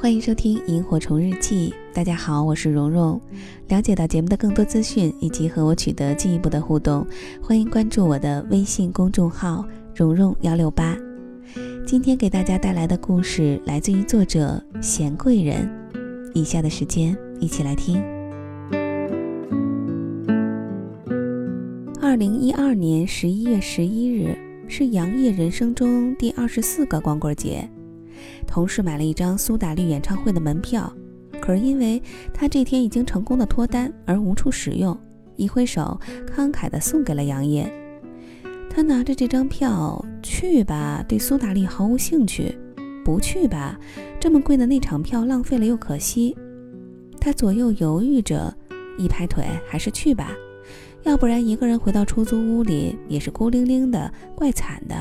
欢迎收听《萤火虫日记》。大家好，我是蓉蓉。了解到节目的更多资讯以及和我取得进一步的互动，欢迎关注我的微信公众号“蓉蓉幺六八”。今天给大家带来的故事来自于作者贤贵人。以下的时间，一起来听。二零一二年十一月十一日是杨烨人生中第二十四个光棍节。同事买了一张苏打绿演唱会的门票，可是因为他这天已经成功的脱单而无处使用，一挥手慷慨地送给了杨烨。他拿着这张票去吧，对苏打绿毫无兴趣；不去吧，这么贵的那场票浪费了又可惜。他左右犹豫着，一拍腿，还是去吧，要不然一个人回到出租屋里也是孤零零的，怪惨的。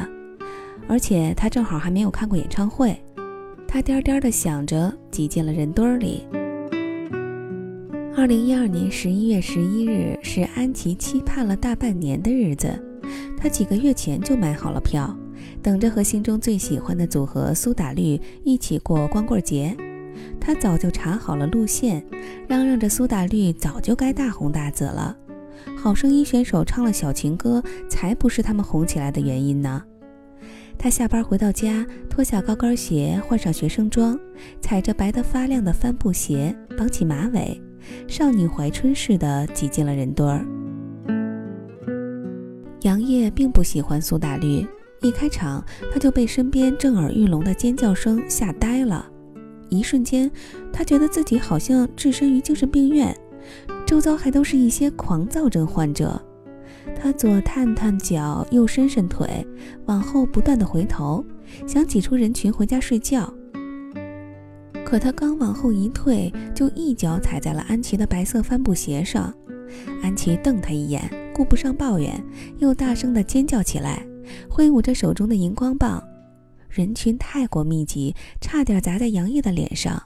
而且他正好还没有看过演唱会。他颠颠地想着，挤进了人堆里。二零一二年十一月十一日是安琪期盼了大半年的日子，他几个月前就买好了票，等着和心中最喜欢的组合苏打绿一起过光棍节。他早就查好了路线，嚷嚷着苏打绿早就该大红大紫了。好声音选手唱了小情歌，才不是他们红起来的原因呢。他下班回到家，脱下高跟鞋，换上学生装，踩着白得发亮的帆布鞋，绑起马尾，少女怀春似的挤进了人堆儿。杨烨并不喜欢苏打绿，一开场他就被身边震耳欲聋的尖叫声吓呆了。一瞬间，他觉得自己好像置身于精神病院，周遭还都是一些狂躁症患者。他左探探脚，右伸伸腿，往后不断的回头，想挤出人群回家睡觉。可他刚往后一退，就一脚踩在了安琪的白色帆布鞋上。安琪瞪他一眼，顾不上抱怨，又大声的尖叫起来，挥舞着手中的荧光棒。人群太过密集，差点砸在杨烨的脸上。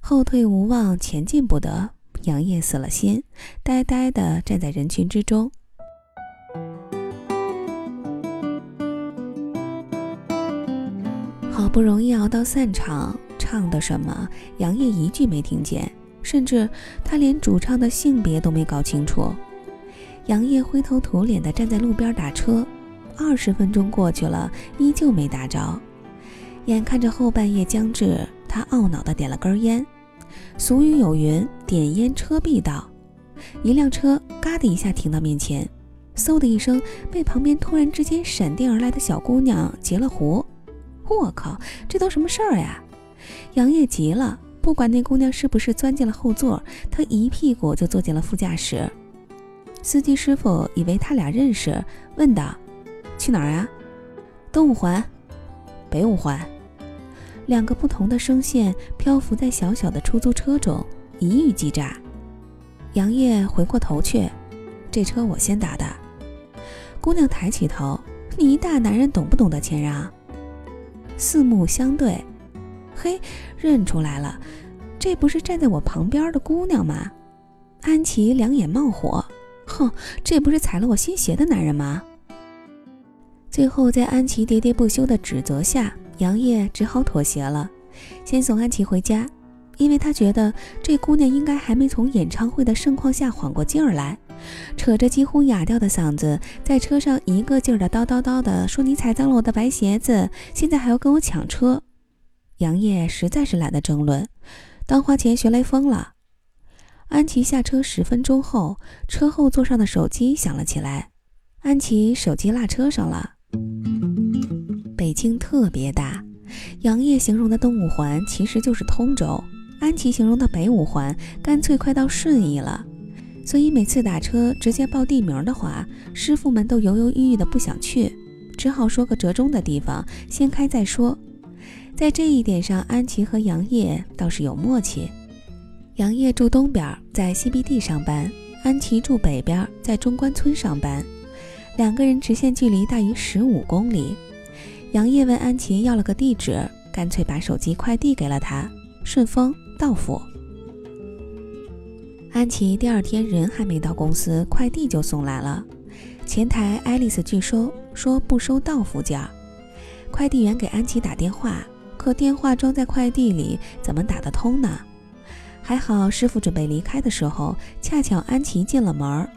后退无望，前进不得，杨烨死了心，呆呆地站在人群之中。不容易熬到散场，唱的什么，杨烨一句没听见，甚至他连主唱的性别都没搞清楚。杨烨灰头土脸地站在路边打车，二十分钟过去了，依旧没打着。眼看着后半夜将至，他懊恼地点了根烟。俗语有云：“点烟车必到。”一辆车嘎的一下停到面前，嗖的一声，被旁边突然之间闪电而来的小姑娘截了胡。我靠，这都什么事儿呀！杨业急了，不管那姑娘是不是钻进了后座，他一屁股就坐进了副驾驶。司机师傅以为他俩认识，问道：“去哪儿啊？”“东五环，北五环。”两个不同的声线漂浮在小小的出租车中，一语即炸。杨业回过头去：“这车我先打的。”姑娘抬起头：“你一大男人懂不懂得谦让？”四目相对，嘿，认出来了，这不是站在我旁边的姑娘吗？安琪两眼冒火，哼，这不是踩了我新鞋的男人吗？最后，在安琪喋喋不休的指责下，杨烨只好妥协了，先送安琪回家，因为他觉得这姑娘应该还没从演唱会的盛况下缓过劲儿来。扯着几乎哑掉的嗓子，在车上一个劲儿的叨叨叨的说：“你踩脏了我的白鞋子，现在还要跟我抢车。”杨烨实在是懒得争论，当花钱学雷锋了。安琪下车十分钟后，车后座上的手机响了起来。安琪手机落车上了。北京特别大，杨烨形容的东五环其实就是通州，安琪形容的北五环干脆快到顺义了。所以每次打车直接报地名的话，师傅们都犹犹豫豫的不想去，只好说个折中的地方，先开再说。在这一点上，安琪和杨业倒是有默契。杨业住东边，在 CBD 上班；安琪住北边，在中关村上班。两个人直线距离大于十五公里。杨业问安琪要了个地址，干脆把手机快递给了他，顺丰到付。安琪第二天人还没到公司，快递就送来了。前台爱丽丝拒收，说不收到付件。快递员给安琪打电话，可电话装在快递里，怎么打得通呢？还好师傅准备离开的时候，恰巧安琪进了门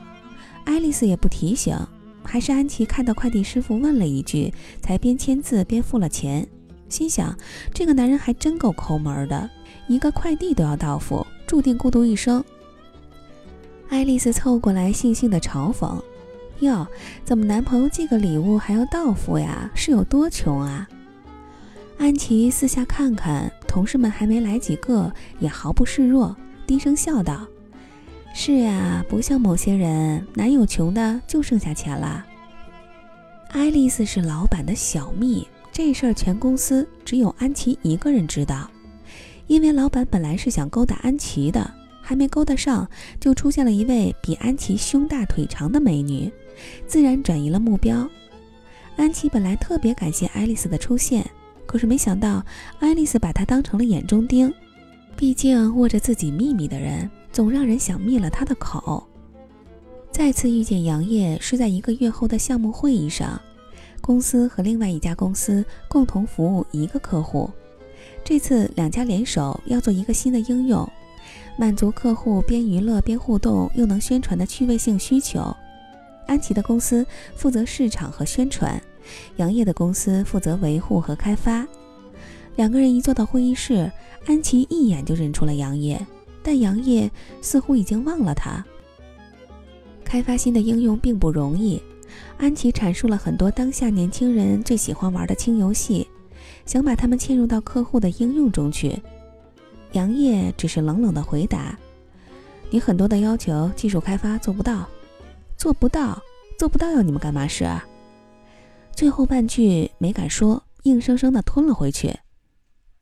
爱丽丝也不提醒，还是安琪看到快递师傅问了一句，才边签字边付了钱。心想，这个男人还真够抠门的，一个快递都要到付，注定孤独一生。爱丽丝凑过来，悻悻地嘲讽：“哟，怎么男朋友寄个礼物还要到付呀？是有多穷啊？”安琪四下看看，同事们还没来几个，也毫不示弱，低声笑道：“是呀，不像某些人，男友穷的就剩下钱了。”爱丽丝是老板的小蜜。这事儿全公司只有安琪一个人知道，因为老板本来是想勾搭安琪的，还没勾搭上，就出现了一位比安琪胸大腿长的美女，自然转移了目标。安琪本来特别感谢爱丽丝的出现，可是没想到爱丽丝把她当成了眼中钉，毕竟握着自己秘密的人，总让人想灭了他的口。再次遇见杨烨是在一个月后的项目会议上。公司和另外一家公司共同服务一个客户，这次两家联手要做一个新的应用，满足客户边娱乐边互动又能宣传的趣味性需求。安琪的公司负责市场和宣传，杨烨的公司负责维护和开发。两个人一坐到会议室，安琪一眼就认出了杨烨，但杨烨似乎已经忘了他。开发新的应用并不容易。安琪阐述了很多当下年轻人最喜欢玩的轻游戏，想把他们嵌入到客户的应用中去。杨烨只是冷冷的回答：“你很多的要求，技术开发做不到，做不到，做不到，要你们干嘛使？”最后半句没敢说，硬生生的吞了回去。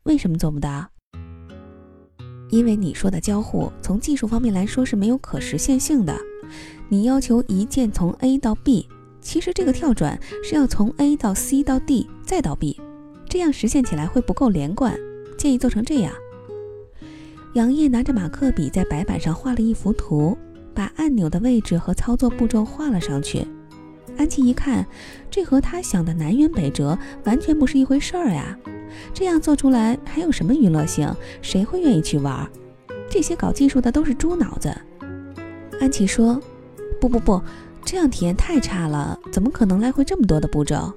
为什么做不到？因为你说的交互，从技术方面来说是没有可实现性的。你要求一键从 A 到 B。其实这个跳转是要从 A 到 C 到 D 再到 B，这样实现起来会不够连贯。建议做成这样。杨烨拿着马克笔在白板上画了一幅图，把按钮的位置和操作步骤画了上去。安琪一看，这和他想的南辕北辙，完全不是一回事儿呀！这样做出来还有什么娱乐性？谁会愿意去玩？这些搞技术的都是猪脑子。安琪说：“不不不。”这样体验太差了，怎么可能来回这么多的步骤？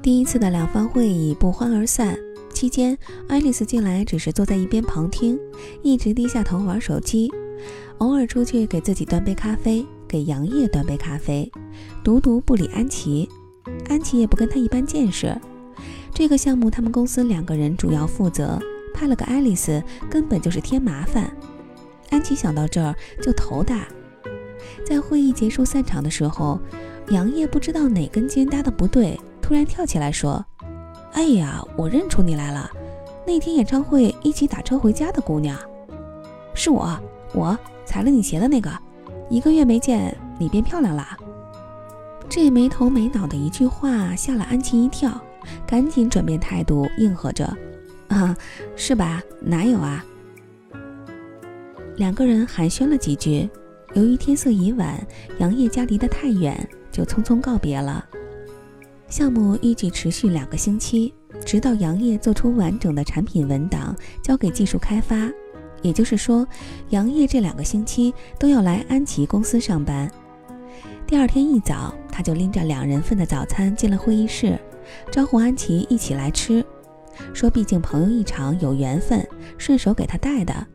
第一次的两方会议不欢而散。期间，爱丽丝进来只是坐在一边旁听，一直低下头玩手机，偶尔出去给自己端杯咖啡，给杨烨端杯咖啡，独独不理安琪。安琪也不跟他一般见识。这个项目他们公司两个人主要负责，派了个爱丽丝根本就是添麻烦。安琪想到这儿就头大。在会议结束散场的时候，杨烨不知道哪根筋搭的不对，突然跳起来说：“哎呀，我认出你来了，那天演唱会一起打车回家的姑娘，是我，我踩了你鞋的那个。一个月没见，你变漂亮了。”这没头没脑的一句话吓了安琪一跳，赶紧转变态度应和着：“啊，是吧？哪有啊？”两个人寒暄了几句。由于天色已晚，杨烨家离得太远，就匆匆告别了。项目预计持续两个星期，直到杨烨做出完整的产品文档交给技术开发。也就是说，杨烨这两个星期都要来安琪公司上班。第二天一早，他就拎着两人份的早餐进了会议室，招呼安琪一起来吃，说毕竟朋友一场有缘分，顺手给他带的。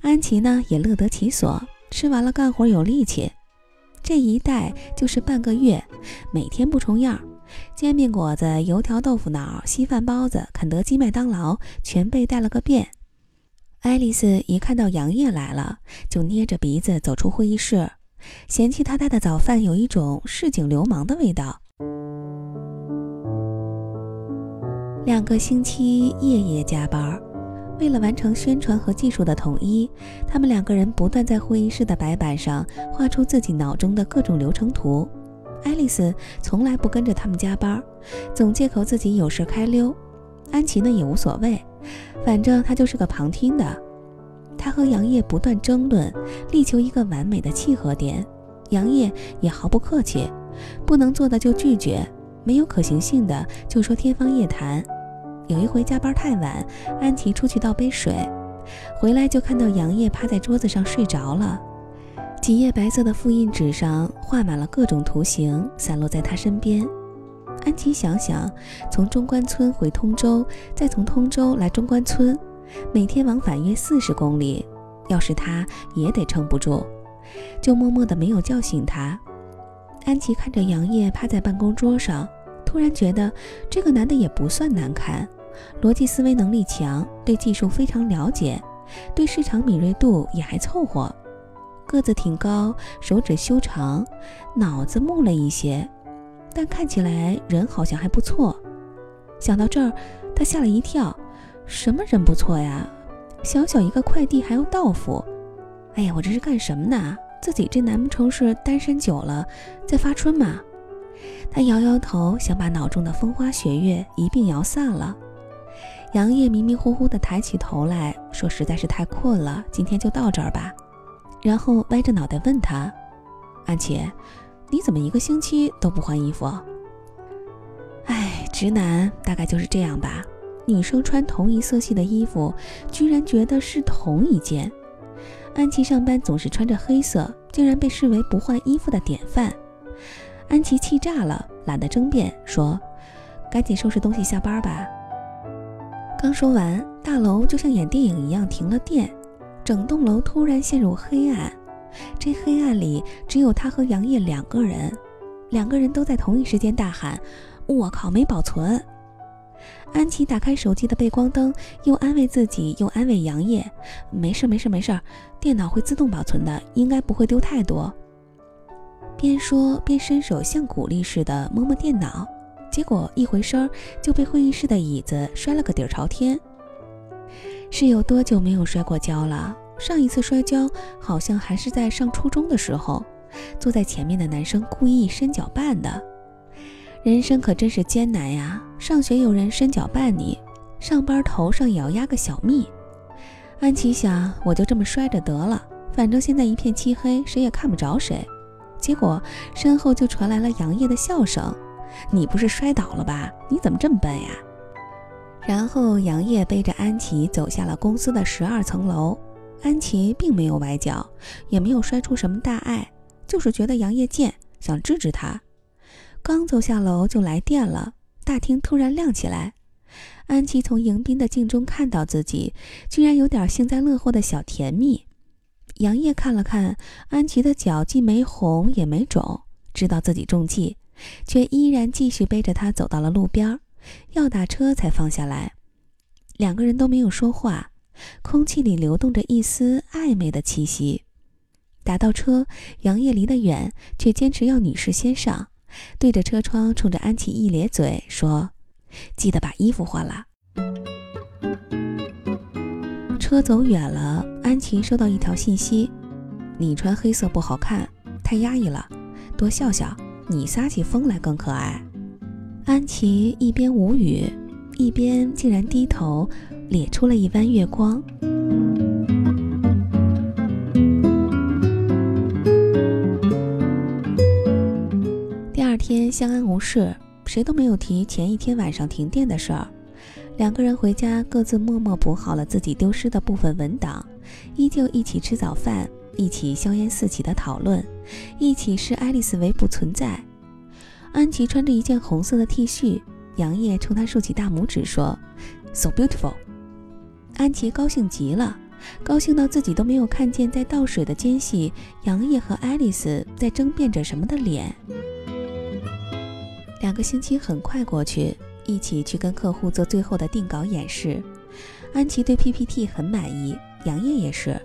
安琪呢也乐得其所。吃完了，干活有力气。这一带就是半个月，每天不重样，煎饼果子、油条、豆腐脑、稀饭、包子、肯德基、麦当劳，全被带了个遍。爱丽丝一看到杨烨来了，就捏着鼻子走出会议室，嫌弃他带的早饭有一种市井流氓的味道。两个星期夜夜加班。为了完成宣传和技术的统一，他们两个人不断在会议室的白板上画出自己脑中的各种流程图。爱丽丝从来不跟着他们加班，总借口自己有事开溜。安琪呢也无所谓，反正她就是个旁听的。她和杨烨不断争论，力求一个完美的契合点。杨烨也毫不客气，不能做的就拒绝，没有可行性的就说天方夜谭。有一回加班太晚，安琪出去倒杯水，回来就看到杨烨趴在桌子上睡着了。几页白色的复印纸上画满了各种图形，散落在他身边。安琪想想，从中关村回通州，再从通州来中关村，每天往返约四十公里，要是他也得撑不住，就默默的没有叫醒他。安琪看着杨烨趴在办公桌上，突然觉得这个男的也不算难看，逻辑思维能力强，对技术非常了解，对市场敏锐度也还凑合。个子挺高，手指修长，脑子木了一些，但看起来人好像还不错。想到这儿，他吓了一跳：“什么人不错呀？小小一个快递还要到付？哎呀，我这是干什么呢？自己这难不成是单身久了在发春吗？”他摇摇头，想把脑中的风花雪月一并摇散了。杨烨迷迷糊糊地抬起头来说：“实在是太困了，今天就到这儿吧。”然后歪着脑袋问他：“安琪，你怎么一个星期都不换衣服？”哎，直男大概就是这样吧。女生穿同一色系的衣服，居然觉得是同一件。安琪上班总是穿着黑色，竟然被视为不换衣服的典范。安琪气炸了，懒得争辩，说：“赶紧收拾东西下班吧。”刚说完，大楼就像演电影一样停了电。整栋楼突然陷入黑暗，这黑暗里只有他和杨烨两个人，两个人都在同一时间大喊：“我靠，没保存！”安琪打开手机的背光灯，又安慰自己，又安慰杨烨：“没事，没事，没事，电脑会自动保存的，应该不会丢太多。”边说边伸手像鼓励似的摸摸电脑，结果一回身就被会议室的椅子摔了个底儿朝天。是有多久没有摔过跤了？上一次摔跤好像还是在上初中的时候，坐在前面的男生故意伸脚绊的。人生可真是艰难呀！上学有人伸脚绊你，上班头上也要压个小蜜。安琪想，我就这么摔着得了，反正现在一片漆黑，谁也看不着谁。结果身后就传来了杨烨的笑声：“你不是摔倒了吧？你怎么这么笨呀？”然后杨烨背着安琪走下了公司的十二层楼。安琪并没有崴脚，也没有摔出什么大碍，就是觉得杨烨贱，想治治他。刚走下楼就来电了，大厅突然亮起来。安琪从迎宾的镜中看到自己，居然有点幸灾乐祸的小甜蜜。杨烨看了看安琪的脚，既没红也没肿，知道自己中计，却依然继续背着她走到了路边儿，要打车才放下来。两个人都没有说话。空气里流动着一丝暧昧的气息。打到车，杨烨离得远，却坚持要女士先上，对着车窗冲着安琪一咧嘴说：“记得把衣服换了。”车走远了，安琪收到一条信息：“你穿黑色不好看，太压抑了，多笑笑，你撒起疯来更可爱。”安琪一边无语，一边竟然低头。咧出了一弯月光。第二天相安无事，谁都没有提前一天晚上停电的事儿。两个人回家，各自默默补好了自己丢失的部分文档，依旧一起吃早饭，一起硝烟四起的讨论，一起视爱丽丝为不存在。安琪穿着一件红色的 T 恤，杨烨冲她竖起大拇指说：“So beautiful。”安琪高兴极了，高兴到自己都没有看见在倒水的间隙，杨烨和爱丽丝在争辩着什么的脸。两个星期很快过去，一起去跟客户做最后的定稿演示。安琪对 PPT 很满意，杨烨也是。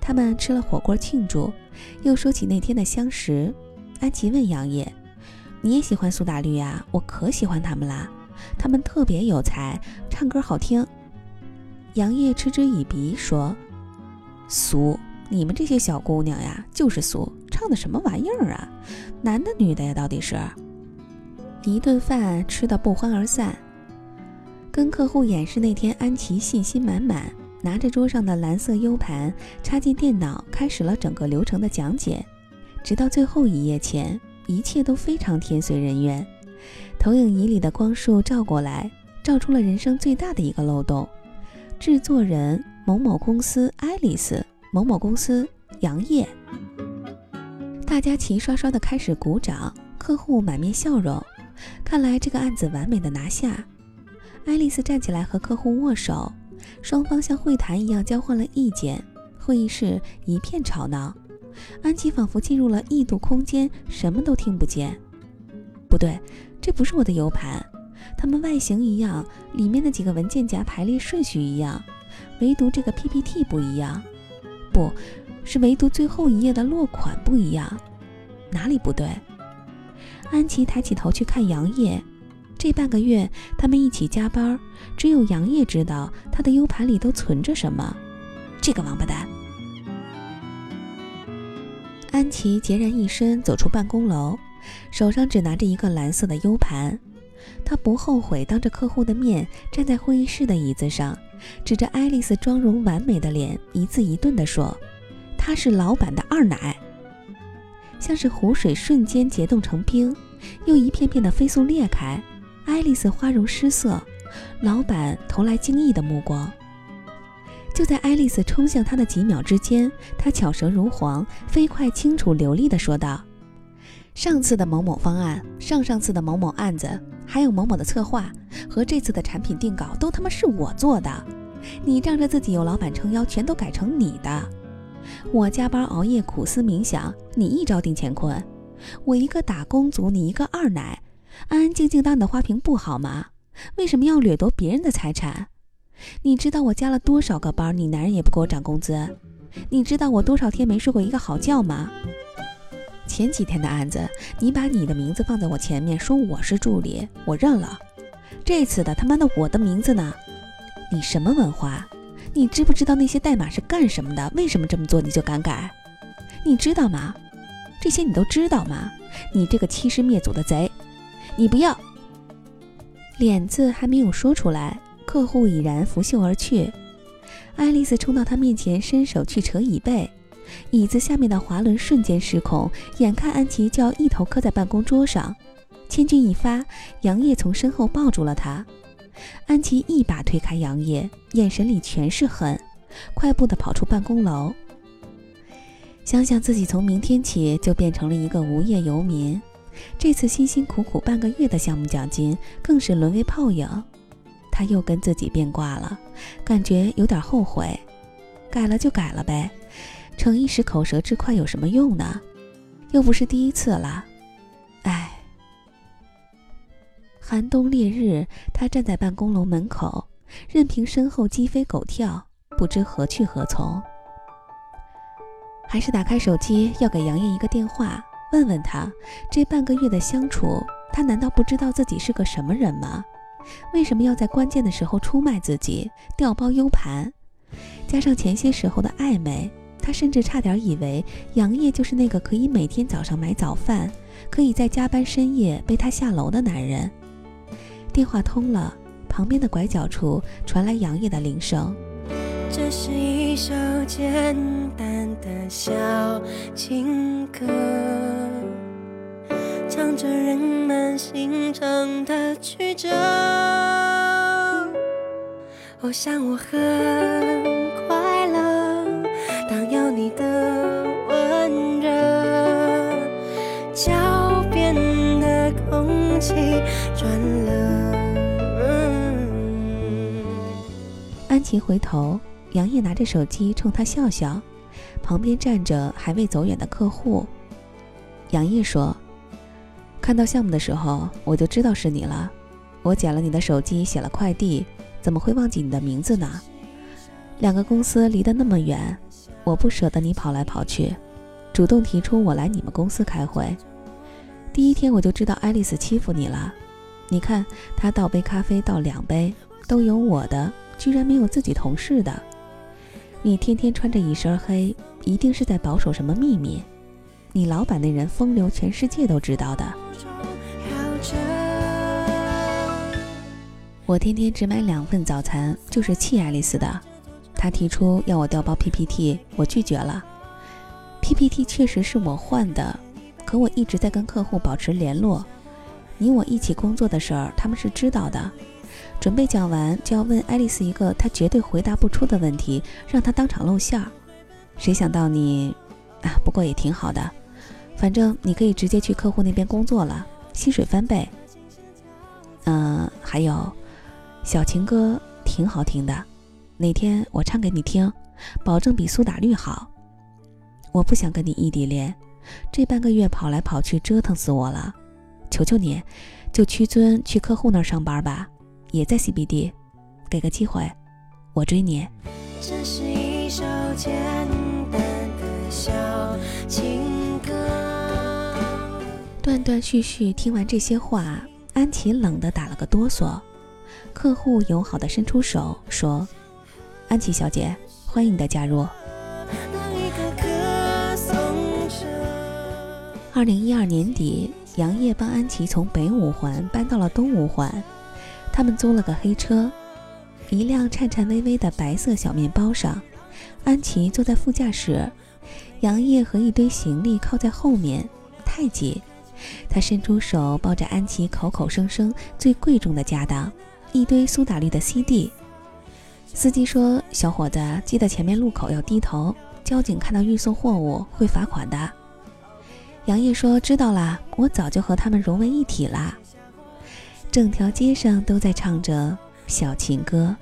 他们吃了火锅庆祝，又说起那天的相识。安琪问杨烨：“你也喜欢苏打绿呀？我可喜欢他们啦，他们特别有才，唱歌好听。”杨烨嗤之以鼻说：“俗，你们这些小姑娘呀，就是俗，唱的什么玩意儿啊？男的女的呀，到底是？”一顿饭吃得不欢而散。跟客户演示那天，安琪信心满满，拿着桌上的蓝色 U 盘，插进电脑，开始了整个流程的讲解。直到最后一页前，一切都非常天随人愿。投影仪里的光束照过来。照出了人生最大的一个漏洞：制作人某某公司爱丽丝，某某公司杨烨。大家齐刷刷的开始鼓掌，客户满面笑容。看来这个案子完美的拿下。爱丽丝站起来和客户握手，双方像会谈一样交换了意见。会议室一片吵闹，安琪仿佛进入了异度空间，什么都听不见。不对，这不是我的 U 盘。它们外形一样，里面的几个文件夹排列顺序一样，唯独这个 PPT 不一样。不是，唯独最后一页的落款不一样。哪里不对？安琪抬起头去看杨烨。这半个月，他们一起加班，只有杨烨知道他的 U 盘里都存着什么。这个王八蛋！安琪孑然一身走出办公楼，手上只拿着一个蓝色的 U 盘。她不后悔当着客户的面站在会议室的椅子上，指着爱丽丝妆容完美的脸，一字一顿地说：“她是老板的二奶。”像是湖水瞬间结冻成冰，又一片片的飞速裂开。爱丽丝花容失色，老板投来惊异的目光。就在爱丽丝冲向他的几秒之间，他巧舌如簧，飞快、清楚、流利地说道：“上次的某某方案，上上次的某某案子，还有某某的策划和这次的产品定稿，都他妈是我做的。你仗着自己有老板撑腰，全都改成你的。我加班熬夜苦思冥想，你一招定乾坤。我一个打工族，你一个二奶，安安静静当你的花瓶不好吗？为什么要掠夺别人的财产？”你知道我加了多少个班，你男人也不给我涨工资？你知道我多少天没睡过一个好觉吗？前几天的案子，你把你的名字放在我前面，说我是助理，我认了。这次的他妈的我的名字呢？你什么文化？你知不知道那些代码是干什么的？为什么这么做你就敢改？你知道吗？这些你都知道吗？你这个欺师灭祖的贼！你不要。脸字还没有说出来。客户已然拂袖而去，爱丽丝冲到他面前，伸手去扯椅背，椅子下面的滑轮瞬间失控，眼看安琪就要一头磕在办公桌上。千钧一发，杨烨从身后抱住了她，安琪一把推开杨烨，眼神里全是恨，快步地跑出办公楼。想想自己从明天起就变成了一个无业游民，这次辛辛苦苦半个月的项目奖金更是沦为泡影。他又跟自己变卦了，感觉有点后悔。改了就改了呗，逞一时口舌之快有什么用呢？又不是第一次了。唉。寒冬烈日，他站在办公楼门口，任凭身后鸡飞狗跳，不知何去何从。还是打开手机，要给杨艳一个电话，问问他这半个月的相处，他难道不知道自己是个什么人吗？为什么要在关键的时候出卖自己，调包 U 盘？加上前些时候的暧昧，他甚至差点以为杨烨就是那个可以每天早上买早饭，可以在加班深夜背他下楼的男人。电话通了，旁边的拐角处传来杨烨的铃声。这是一首简单的小情歌。唱着人们心肠的曲折，我想我很快乐，当有你的温热，脚边的空气转了。安琪回头，杨烨拿着手机冲他笑笑，旁边站着还未走远的客户。杨烨说。看到项目的时候，我就知道是你了。我捡了你的手机，写了快递，怎么会忘记你的名字呢？两个公司离得那么远，我不舍得你跑来跑去，主动提出我来你们公司开会。第一天我就知道爱丽丝欺负你了。你看，她倒杯咖啡倒两杯，都有我的，居然没有自己同事的。你天天穿着一身黑，一定是在保守什么秘密。你老板那人风流，全世界都知道的。我天天只买两份早餐，就是气爱丽丝的。她提出要我调包 PPT，我拒绝了。PPT 确实是我换的，可我一直在跟客户保持联络。你我一起工作的事儿，他们是知道的。准备讲完就要问爱丽丝一个她绝对回答不出的问题，让她当场露馅儿。谁想到你，啊，不过也挺好的，反正你可以直接去客户那边工作了，薪水翻倍。嗯，还有，小情歌挺好听的，哪天我唱给你听，保证比苏打绿好。我不想跟你异地恋，这半个月跑来跑去折腾死我了，求求你，就屈尊去客户那儿上班吧。也在 CBD，给个机会，我追你。这是一首简单的小情。断断续续听完这些话，安琪冷得打了个哆嗦。客户友好的伸出手说：“安琪小姐，欢迎你的加入。”二零一二年底，杨烨帮安琪从北五环搬到了东五环。他们租了个黑车，一辆颤颤巍巍的白色小面包上，安琪坐在副驾驶，杨烨和一堆行李靠在后面，太挤。他伸出手抱着安琪，口口声声最贵重的家当，一堆苏打绿的 CD。司机说：“小伙子，记得前面路口要低头，交警看到运送货物会罚款的。”杨烨说：“知道啦，我早就和他们融为一体啦。”整条街上都在唱着小情歌。